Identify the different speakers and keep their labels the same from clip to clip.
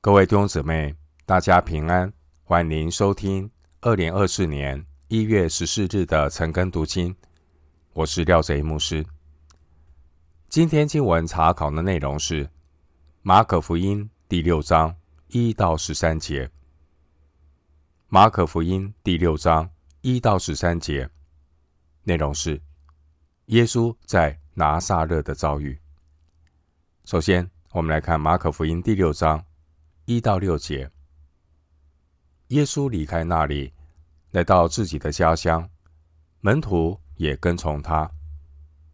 Speaker 1: 各位弟兄姊妹，大家平安，欢迎收听二零二四年一月十四日的晨更读经。我是廖贼牧师。今天经文查考的内容是马可福音第六章一到十三节。马可福音第六章一到十三节内容是耶稣在拿撒勒的遭遇。首先，我们来看马可福音第六章一到六节。耶稣离开那里，来到自己的家乡，门徒也跟从他。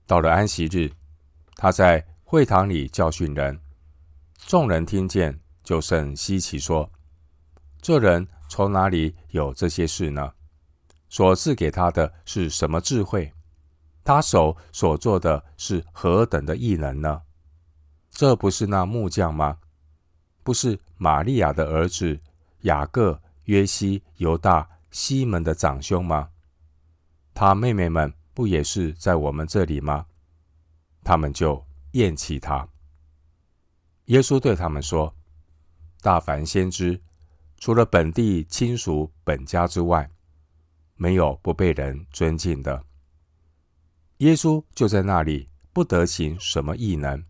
Speaker 1: 到了安息日，他在会堂里教训人，众人听见就甚稀奇，说：“这人从哪里有这些事呢？所赐给他的是什么智慧？他手所做的是何等的异能呢？”这不是那木匠吗？不是玛利亚的儿子雅各、约西、犹大、西门的长兄吗？他妹妹们不也是在我们这里吗？他们就厌弃他。耶稣对他们说：“大凡先知，除了本地亲属本家之外，没有不被人尊敬的。”耶稣就在那里，不得行什么异能。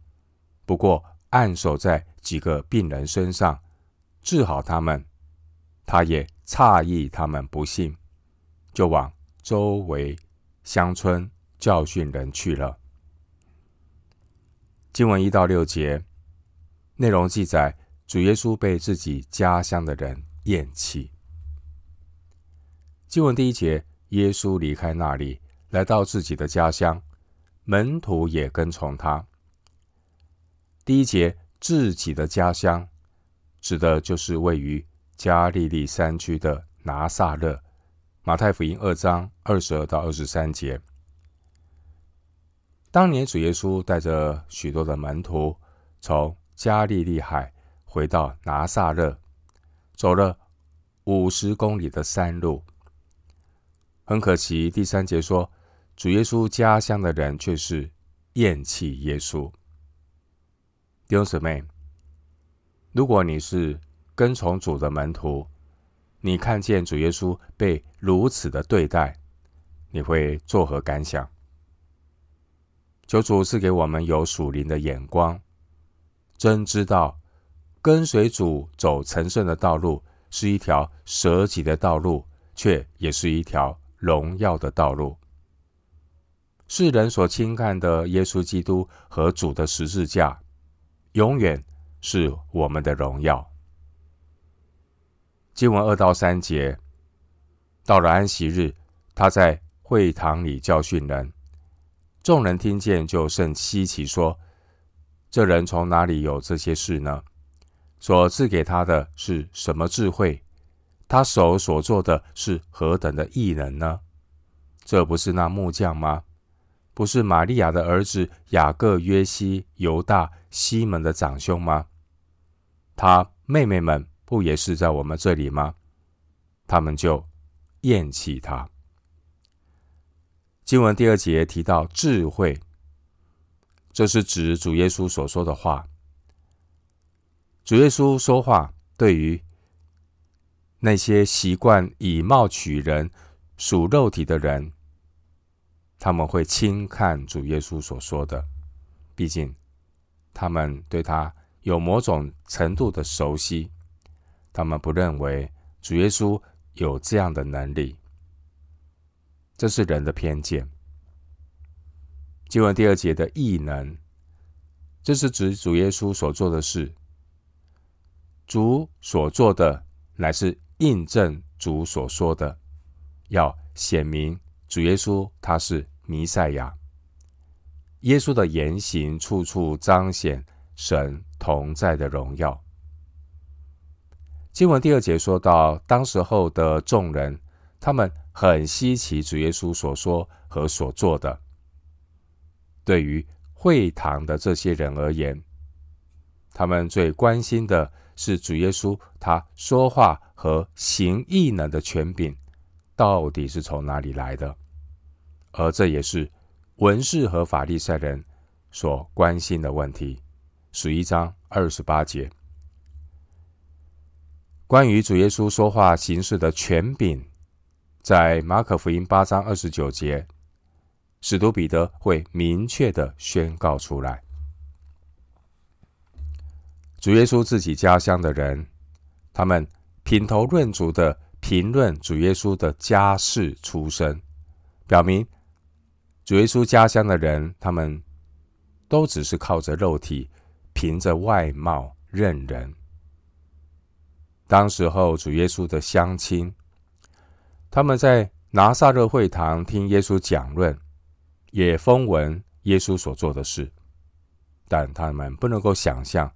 Speaker 1: 不过按守在几个病人身上，治好他们，他也诧异他们不信，就往周围乡村教训人去了。经文一到六节内容记载，主耶稣被自己家乡的人厌弃。经文第一节，耶稣离开那里，来到自己的家乡，门徒也跟从他。第一节，自己的家乡，指的就是位于加利利山区的拿撒勒。马太福音二章二十二到二十三节。当年主耶稣带着许多的门徒，从加利利海回到拿撒勒，走了五十公里的山路。很可惜，第三节说，主耶稣家乡的人却是厌弃耶稣。弟兄姊妹，如果你是跟从主的门徒，你看见主耶稣被如此的对待，你会作何感想？求主赐给我们有属灵的眼光，真知道跟随主走成圣的道路是一条舍己的道路，却也是一条荣耀的道路。世人所轻看的耶稣基督和主的十字架。永远是我们的荣耀。经文二到三节，到了安息日，他在会堂里教训人，众人听见就甚稀奇，说：“这人从哪里有这些事呢？所赐给他的是什么智慧？他手所做的是何等的异能呢？这不是那木匠吗？不是玛利亚的儿子雅各、约西、犹大、西门的长兄吗？他妹妹们不也是在我们这里吗？他们就厌弃他。经文第二节提到智慧，这是指主耶稣所说的话。主耶稣说话，对于那些习惯以貌取人、属肉体的人，他们会轻看主耶稣所说的，毕竟。他们对他有某种程度的熟悉，他们不认为主耶稣有这样的能力，这是人的偏见。经文第二节的异能，这是指主耶稣所做的事。主所做的乃是印证主所说的，要显明主耶稣他是弥赛亚。耶稣的言行处处彰显神同在的荣耀。经文第二节说到，当时候的众人，他们很稀奇主耶稣所说和所做的。对于会堂的这些人而言，他们最关心的是主耶稣他说话和行异能的权柄到底是从哪里来的，而这也是。文士和法利赛人所关心的问题，十一章二十八节。关于主耶稣说话行事的权柄，在马可福音八章二十九节，使徒彼得会明确的宣告出来。主耶稣自己家乡的人，他们品头论足的评论主耶稣的家世出身，表明主耶稣家乡的人，他们都只是靠着肉体，凭着外貌认人。当时候，主耶稣的乡亲，他们在拿撒勒会堂听耶稣讲论，也风闻耶稣所做的事，但他们不能够想象。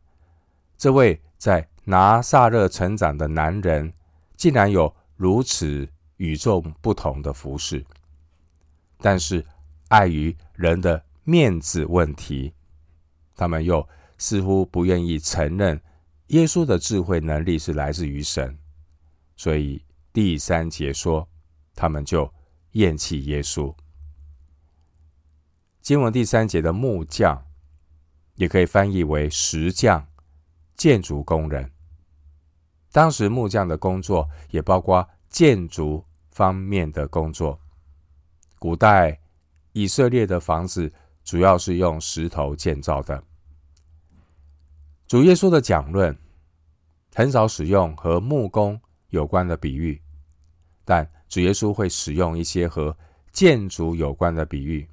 Speaker 1: 这位在拿撒勒成长的男人，竟然有如此与众不同的服饰。但是碍于人的面子问题，他们又似乎不愿意承认耶稣的智慧能力是来自于神，所以第三节说，他们就厌弃耶稣。经文第三节的木匠，也可以翻译为石匠。建筑工人，当时木匠的工作也包括建筑方面的工作。古代以色列的房子主要是用石头建造的。主耶稣的讲论很少使用和木工有关的比喻，但主耶稣会使用一些和建筑有关的比喻。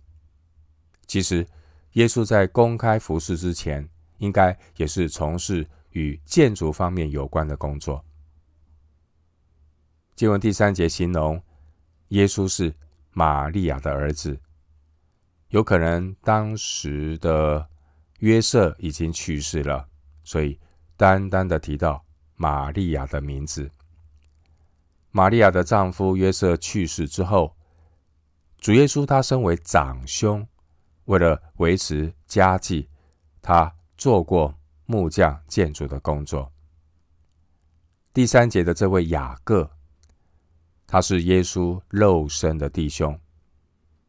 Speaker 1: 其实，耶稣在公开服事之前，应该也是从事与建筑方面有关的工作。经文第三节形容耶稣是玛利亚的儿子，有可能当时的约瑟已经去世了，所以单单的提到玛利亚的名字。玛利亚的丈夫约瑟去世之后，主耶稣他身为长兄，为了维持家计，他。做过木匠建筑的工作。第三节的这位雅各，他是耶稣肉身的弟兄。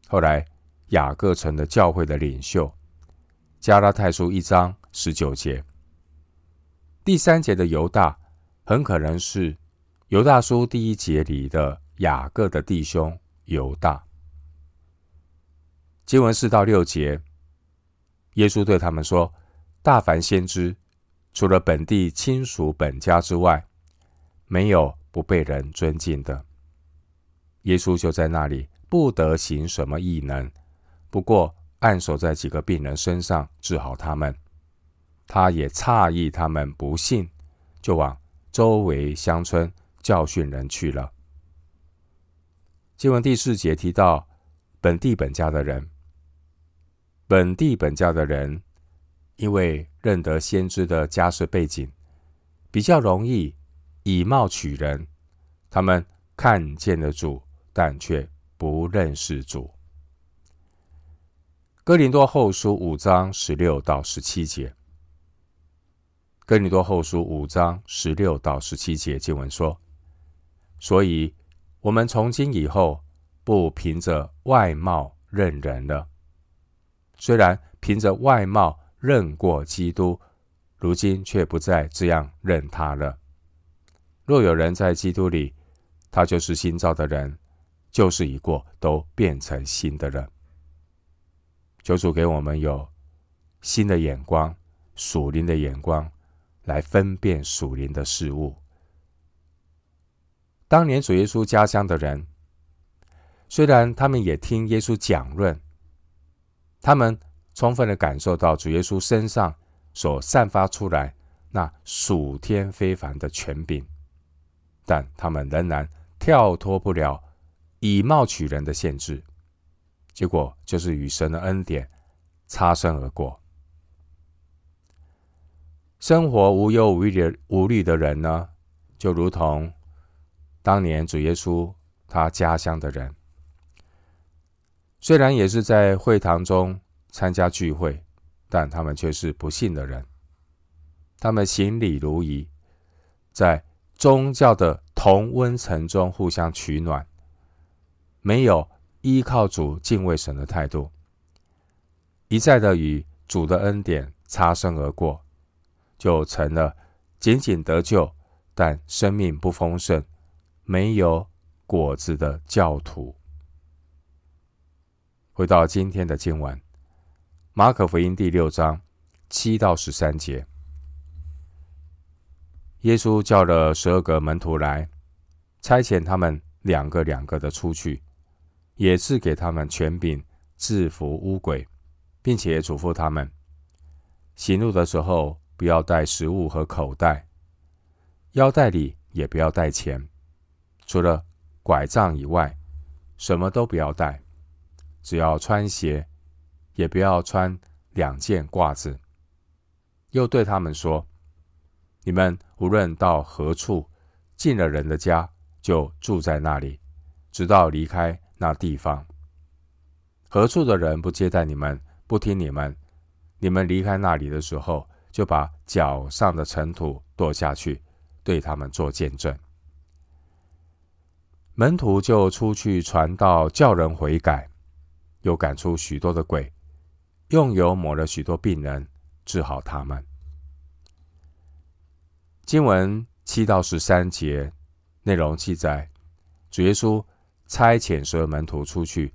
Speaker 1: 后来雅各城的教会的领袖。加拉太书一章十九节。第三节的犹大，很可能是犹大书第一节里的雅各的弟兄犹大。经文四到六节，耶稣对他们说。大凡先知，除了本地亲属本家之外，没有不被人尊敬的。耶稣就在那里，不得行什么异能，不过按手在几个病人身上治好他们。他也诧异他们不信，就往周围乡村教训人去了。经文第四节提到本地本家的人，本地本家的人。因为认得先知的家世背景，比较容易以貌取人。他们看见了主，但却不认识主。哥林多后书五章十六到十七节。哥林多后书五章十六到十七节经文说：“所以，我们从今以后不凭着外貌认人了。虽然凭着外貌。”认过基督，如今却不再这样认他了。若有人在基督里，他就是新造的人，旧事已过，都变成新的人。求主给我们有新的眼光，属灵的眼光，来分辨属灵的事物。当年主耶稣家乡的人，虽然他们也听耶稣讲论，他们。充分的感受到主耶稣身上所散发出来那属天非凡的权柄，但他们仍然跳脱不了以貌取人的限制，结果就是与神的恩典擦身而过。生活无忧无虑的无虑的人呢，就如同当年主耶稣他家乡的人，虽然也是在会堂中。参加聚会，但他们却是不信的人。他们行礼如仪，在宗教的同温层中互相取暖，没有依靠主、敬畏神的态度，一再的与主的恩典擦身而过，就成了仅仅得救，但生命不丰盛、没有果子的教徒。回到今天的经文，马可福音第六章七到十三节，耶稣叫了十二个门徒来，差遣他们两个两个的出去，也赐给他们权柄制服污鬼，并且嘱咐他们，行路的时候不要带食物和口袋，腰带里也不要带钱，除了拐杖以外，什么都不要带。只要穿鞋，也不要穿两件褂子。又对他们说：“你们无论到何处，进了人的家，就住在那里，直到离开那地方。何处的人不接待你们，不听你们，你们离开那里的时候，就把脚上的尘土跺下去，对他们做见证。”门徒就出去传道，叫人悔改。又赶出许多的鬼，用油抹了许多病人，治好他们。经文七到十三节内容记载，主耶稣差遣所有门徒出去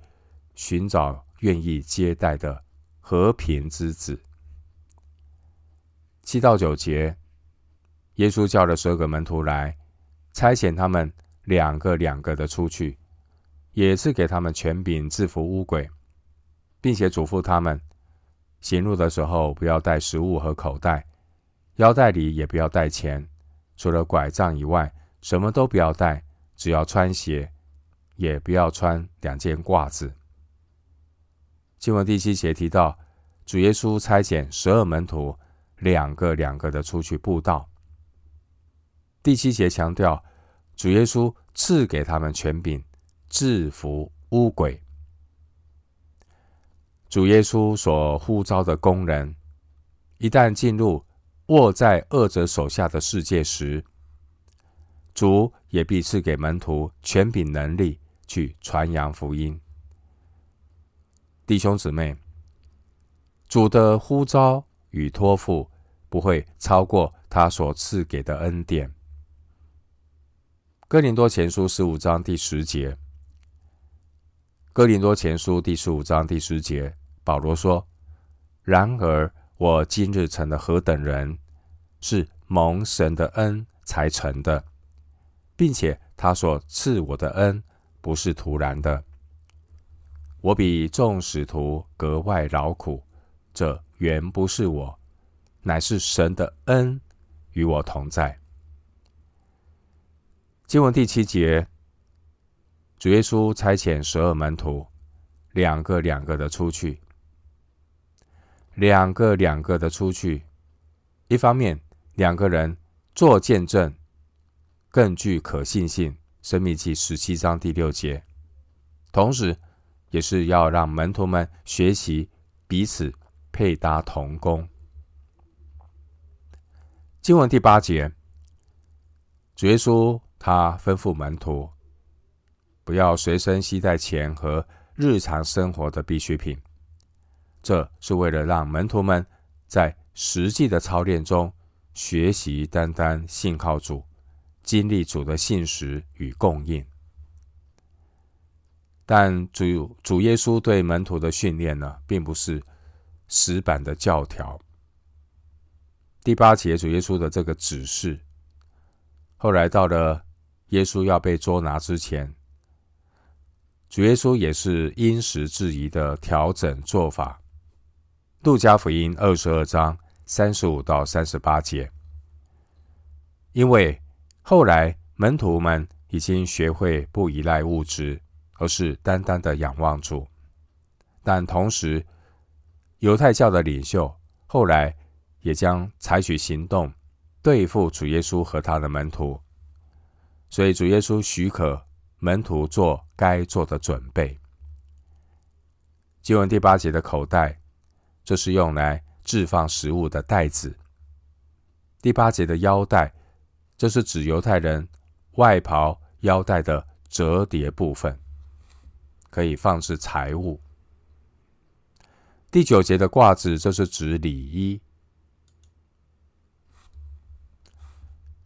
Speaker 1: 寻找愿意接待的和平之子。七到九节，耶稣叫了十二个门徒来，差遣他们两个两个的出去，也是给他们权柄制服污鬼。并且嘱咐他们，行路的时候不要带食物和口袋，腰带里也不要带钱，除了拐杖以外，什么都不要带。只要穿鞋，也不要穿两件褂子。经文第七节提到，主耶稣差遣十二门徒，两个两个的出去布道。第七节强调，主耶稣赐给他们权柄，制服污鬼。主耶稣所呼召的工人，一旦进入握在恶者手下的世界时，主也必赐给门徒权柄能力去传扬福音。弟兄姊妹，主的呼召与托付不会超过他所赐给的恩典。哥林多前书十五章第十节，哥林多前书第十五章第十节。保罗说：“然而我今日成了何等人，是蒙神的恩才成的，并且他所赐我的恩不是徒然的。我比众使徒格外劳苦，这原不是我，乃是神的恩与我同在。”经文第七节，主耶稣差遣十二门徒，两个两个的出去。两个两个的出去，一方面两个人做见证，更具可信性。申命记十七章第六节，同时也是要让门徒们学习彼此配搭同工。经文第八节，主耶稣他吩咐门徒，不要随身携带钱和日常生活的必需品。这是为了让门徒们在实际的操练中学习单单信靠主，经历主的信实与供应。但主主耶稣对门徒的训练呢，并不是死板的教条。第八节主耶稣的这个指示，后来到了耶稣要被捉拿之前，主耶稣也是因时制宜的调整做法。路加福音二十二章三十五到三十八节，因为后来门徒们已经学会不依赖物质，而是单单的仰望主。但同时，犹太教的领袖后来也将采取行动对付主耶稣和他的门徒，所以主耶稣许可门徒做该做的准备。经文第八节的口袋。这是用来置放食物的袋子。第八节的腰带，这是指犹太人外袍腰带的折叠部分，可以放置财物。第九节的褂子，这是指礼衣。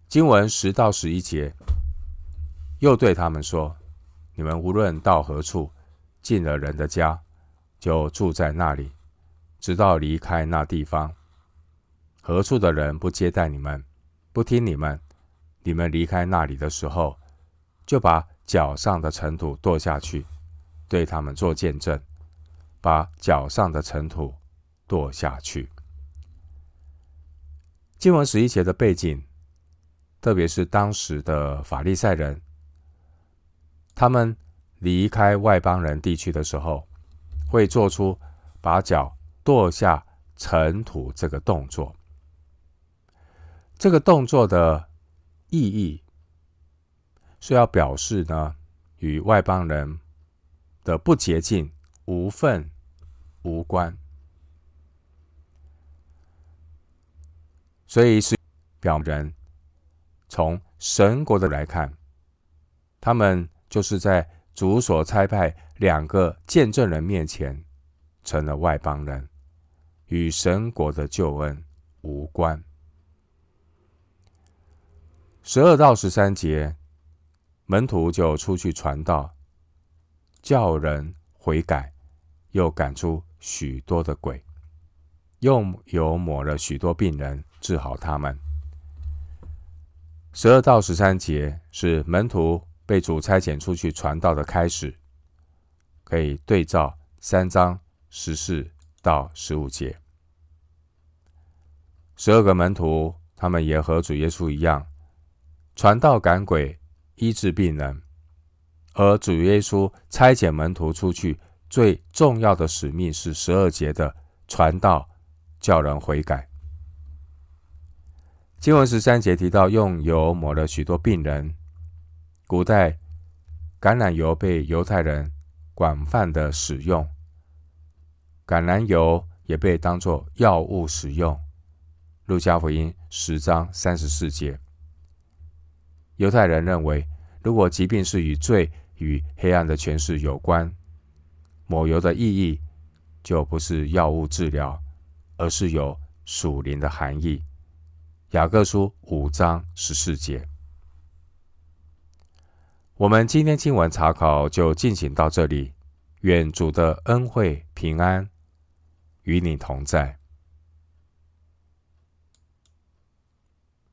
Speaker 1: 经文十到十一节，又对他们说：“你们无论到何处，进了人的家，就住在那里，直到离开那地方。何处的人不接待你们，不听你们，你们离开那里的时候，就把脚上的尘土跺下去，对他们做见证，把脚上的尘土跺下去。”经文十一节的背景，特别是当时的法利赛人，他们离开外邦人地区的时候，会做出把脚跺下尘土这个动作。这个动作的意义是要表示呢，与外邦人的不洁净无份无关。所以是表人从神国的来看，他们就是在主所差派两个见证人面前成了外邦人，与神国的救恩无关。十二到十三节，门徒就出去传道，叫人悔改，又赶出许多的鬼，用油抹了许多病人。治好他们。十二到十三节是门徒被主差遣出去传道的开始，可以对照三章十四到十五节。十二个门徒，他们也和主耶稣一样，传道赶鬼、医治病人。而主耶稣差遣门徒出去，最重要的使命是十二节的传道，叫人悔改。经文十三节提到用油抹了许多病人。古代橄榄油被犹太人广泛的使用，橄榄油也被当作药物使用。路加福音十章三十四节，犹太人认为，如果疾病是与罪与黑暗的权势有关，抹油的意义就不是药物治疗，而是有属灵的含义。雅各书五章十四节，我们今天经文查考就进行到这里。愿主的恩惠平安与你同在。